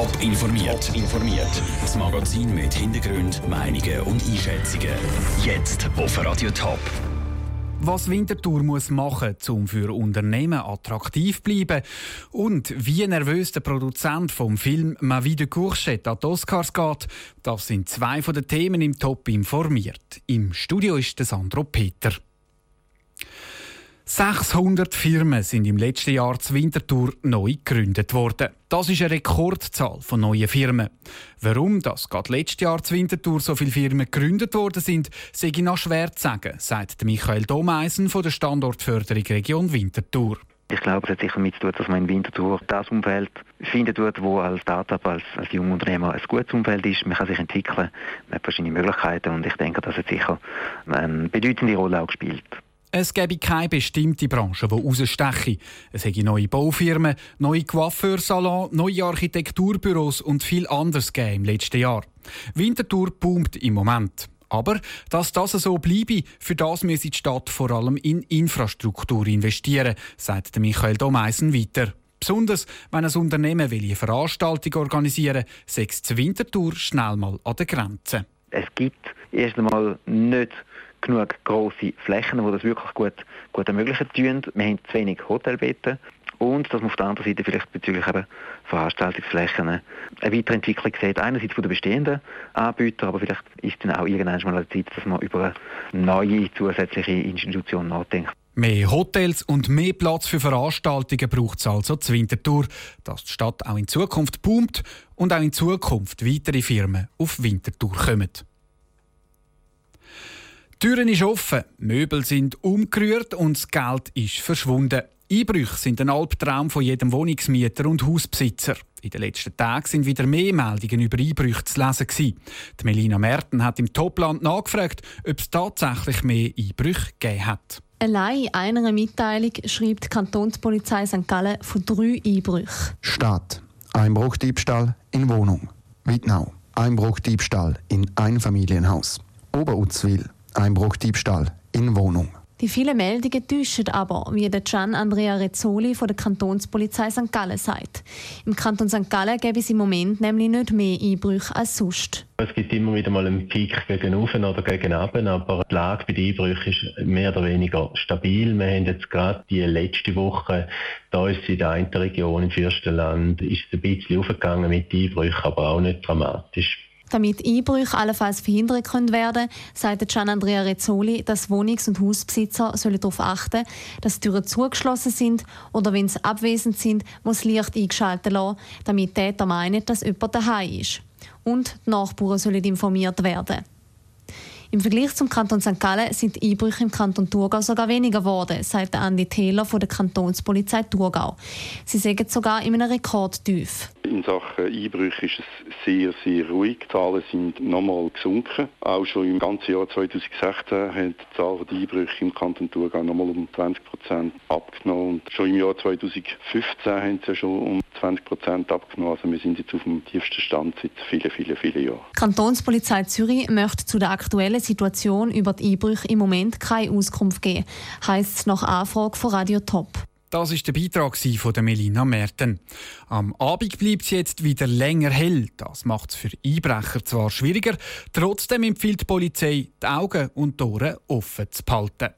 Top informiert. informiert. Das Magazin mit Hintergrund, Meinungen und Einschätzungen. Jetzt auf Radio Top. Was Winterthur muss machen, um für Unternehmen attraktiv zu bleiben und wie nervös der Produzent vom Film «Ma vie de Courchette» an die Oscars geht, das sind zwei von den Themen im Top informiert. Im Studio ist Sandro Peter. 600 Firmen sind im letzten Jahr zur Winterthur neu gegründet worden. Das ist eine Rekordzahl von neuen Firmen. Warum das gerade letztes Jahr zur Winterthur so viele Firmen gegründet worden sind, sei noch schwer zu sagen, sagt Michael Domeisen von der Standortförderung Region Winterthur. Ich glaube, es hat sicher damit zu tun, dass man in Winterthur das Umfeld findet, wo als Startup, als, als Jungunternehmer ein gutes Umfeld ist. Man kann sich entwickeln, man hat verschiedene Möglichkeiten und ich denke, das hat sicher eine bedeutende Rolle auch gespielt. Es gäbe keine bestimmte Branche, die raussteche. Es hätte neue Baufirmen, neue Coiffeursalons, neue Architekturbüros und viel anderes im letzten Jahr. Winterthur boomt im Moment. Aber dass das so bleibe, für das müsse die Stadt vor allem in Infrastruktur investieren, sagt Michael Domeisen weiter. Besonders wenn ein Unternehmen eine Veranstaltung organisieren will, sechs Winterthur schnell mal an der Grenze. Es gibt erst einmal nicht genug grosse Flächen, die das wirklich gut, gut ermöglichen tun. Wir haben zu wenig Hotelbetten und dass man auf der anderen Seite vielleicht bezüglich eben Veranstaltungsflächen eine Weiterentwicklung sieht. Einerseits von den bestehenden Anbietern, aber vielleicht ist dann auch irgendwann mal Zeit, dass man über eine neue zusätzliche Institution nachdenkt. Mehr Hotels und mehr Platz für Veranstaltungen braucht es also zur Wintertour, dass die Stadt auch in Zukunft boomt und auch in Zukunft weitere Firmen auf Wintertour kommen. Die Türen ist offen, Möbel sind umgerührt und das Geld ist verschwunden. Einbrüche sind ein Albtraum von jedem Wohnungsmieter und Hausbesitzer. In den letzten Tagen sind wieder mehr Meldungen über Einbrüche zu lesen. Die Melina Merten hat im Topland nachgefragt, ob es tatsächlich mehr Einbrüche gegeben hat. Allein in einer Mitteilung schreibt die Kantonspolizei St. Gallen von drei Einbrüchen. Stadt. Einbruchdiebstahl in Wohnung. Wittnau. Einbruchdiebstahl in Einfamilienhaus. Oberutzwil. Einbruchdiebstahl in Wohnung. Die vielen Meldungen täuschen aber, wie der Gian Andrea Rezzoli von der Kantonspolizei St. Gallen sagt. Im Kanton St. Gallen gäbe es im Moment nämlich nicht mehr Einbrüche als sonst. Es gibt immer wieder mal einen Peak gegen oben oder gegen unten, aber die Lage bei den Einbrüchen ist mehr oder weniger stabil. Wir haben jetzt gerade die letzte Woche, da ist in der einen Region im Fürstenland, ist es ein bisschen aufgegangen mit Einbrüchen, aber auch nicht dramatisch. Damit Einbrüche allenfalls verhindert können werden sagt Gian Andrea Rezzoli, dass Wohnungs- und Hausbesitzer sollen darauf achten dass die Türen zugeschlossen sind oder wenn sie abwesend sind, muss Licht eingeschaltet lassen, damit Täter meinen, dass jemand daheim ist. Und die Nachbarn sollen informiert werden. Im Vergleich zum Kanton St. Gallen sind die Einbrüche im Kanton Thurgau sogar weniger geworden, sagt Andi Taylor von der Kantonspolizei Thurgau. Sie sagen sogar in einem Rekordtief. In Sachen Einbrüche ist es sehr, sehr ruhig. Die Zahlen sind nochmal gesunken. Auch schon im ganzen Jahr 2016 hat die Zahl der Einbrüche im Kanton Thurgau nochmal um 20 Prozent abgenommen. Und schon im Jahr 2015 haben sie schon um 20 Prozent abgenommen. Also wir sind jetzt auf dem tiefsten Stand seit vielen, vielen, vielen Jahren. Die Kantonspolizei Zürich möchte zu der aktuellen Situation über die Einbrüche im Moment keine Auskunft geben, heisst es nach Anfrage von Radio Top. Das ist der Beitrag von der Melina Merten. Am Abend bleibt es jetzt wieder länger hell. Das macht es für Einbrecher zwar schwieriger, trotzdem empfiehlt die Polizei, die Augen und die Ohren offen zu behalten.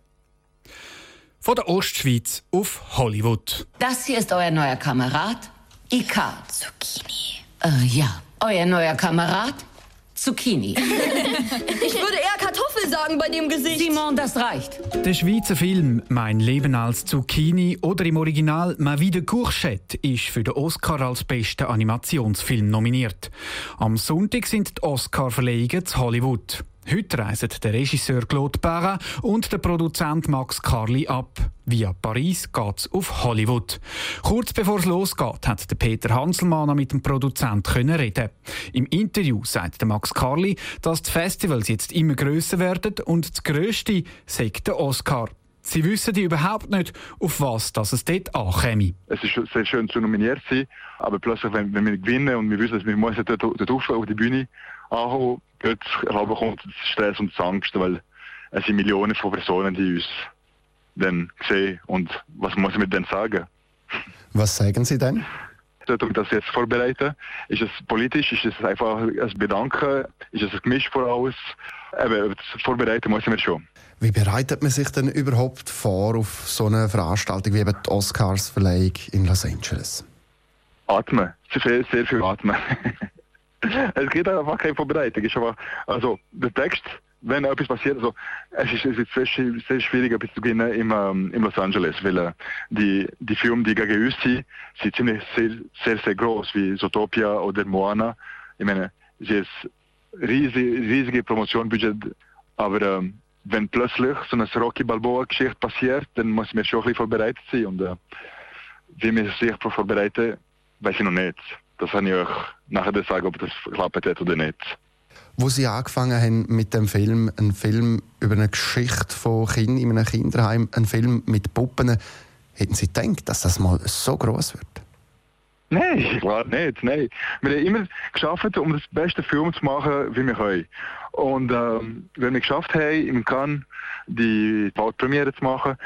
Von der Ostschweiz auf Hollywood. Das hier ist euer neuer Kamerad, Ika. Zucchini. Äh, ja, euer neuer Kamerad, Zucchini. ich würde eher Kartoffel sagen bei dem Gesicht. Simon, das reicht. Der Schweizer Film Mein Leben als Zucchini oder im Original Ma vie de Courgette ist für den Oscar als bester Animationsfilm nominiert. Am Sonntag sind die Oscar-Verleihungen zu Hollywood. Heute reisen der Regisseur Claude Perrin und der Produzent Max Carli ab. Via Paris geht's auf Hollywood. Kurz bevor es losgeht, hat der Peter Hanselmann mit dem Produzent können reden. Im Interview sagt der Max Carli, dass die Festivals jetzt immer grösser werden und das grösste sei der Oscar. Sie wissen überhaupt nicht, auf was dass es dort ankäme. Es ist sehr schön zu nominiert sein, aber plötzlich, wenn, wenn wir gewinnen und wir wissen, dass wir müssen dort, dort auf die Bühne ankommen, plötzlich kommt Stress und Angst, weil es sind Millionen von Personen, die uns dann sehen und was muss ich mit denen sagen? Was sagen Sie denn? Dort, um das jetzt vorbereiten, ist es politisch, ist es einfach ein Bedanken, ist es ein Gemisch von alles. Eben, das vorbereiten müssen wir schon. Wie bereitet man sich denn überhaupt vor auf so eine Veranstaltung wie eben die Oscars-Verleihung in Los Angeles? Atmen, sehr, sehr viel atmen. es gibt einfach keine Vorbereitung. Ist aber, also der Text, wenn etwas passiert, also es ist, es ist sehr, sehr schwierig, etwas zu gewinnen im, ähm, in Los Angeles, weil äh, die, die Filme, die gegen uns sind, sind ziemlich sehr, sehr, sehr groß, wie Zootopia oder Moana. Ich meine, es ist riesig, riesige Promotionbudget, aber ähm, wenn plötzlich so eine Rocky Balboa-Geschichte passiert, dann muss man schon ein bisschen vorbereitet sein. Und äh, wie man sich vorbereiten, weiß ich noch nicht. Das kann ich euch nachher sagen, ob das geklappt hat oder nicht. Wo Sie angefangen haben mit dem Film, ein Film über eine Geschichte von Kindern in einem Kinderheim, ein Film mit Puppen, hätten Sie gedacht, dass das mal so groß wird? Nein, klar nicht. Nein. Wir haben immer geschafft, um das beste Film zu machen, wie wir können. Und ähm, wenn wir geschafft haben, im Cannes die Weltpremiere zu machen,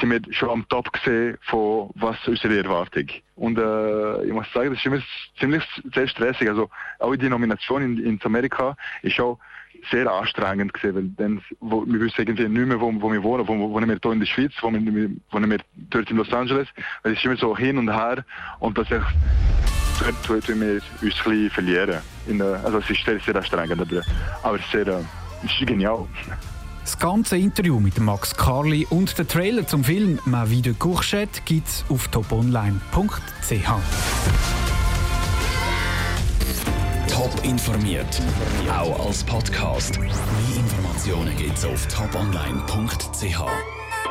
sind wir schon am Top gesehen von was unsere Erwartung. Und äh, ich muss sagen, das ist immer ziemlich sehr stressig. Also auch die Nomination in, in Amerika ist schon sehr anstrengend gewesen, weil dann, wo, wir wissen irgendwie nicht mehr, wo, wo wir wohnen, wo, wohnen wir hier in der Schweiz, wo wir, wohnen wir dort in Los Angeles, es ist immer so hin und her und das dort tun wir uns ein bisschen verlieren. In, also es ist sehr, sehr anstrengend, aber, aber sehr, äh, es ist genial. Das ganze Interview mit Max Carli und der Trailer zum Film «Ma vie de Courchette» gibt es auf toponline.ch. Top informiert, auch als Podcast. Mehr Informationen gibt es auf toponline.ch.